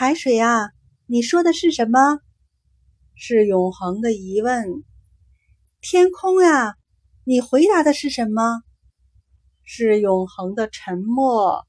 海水啊你说的是什么？是永恒的疑问。天空啊你回答的是什么？是永恒的沉默。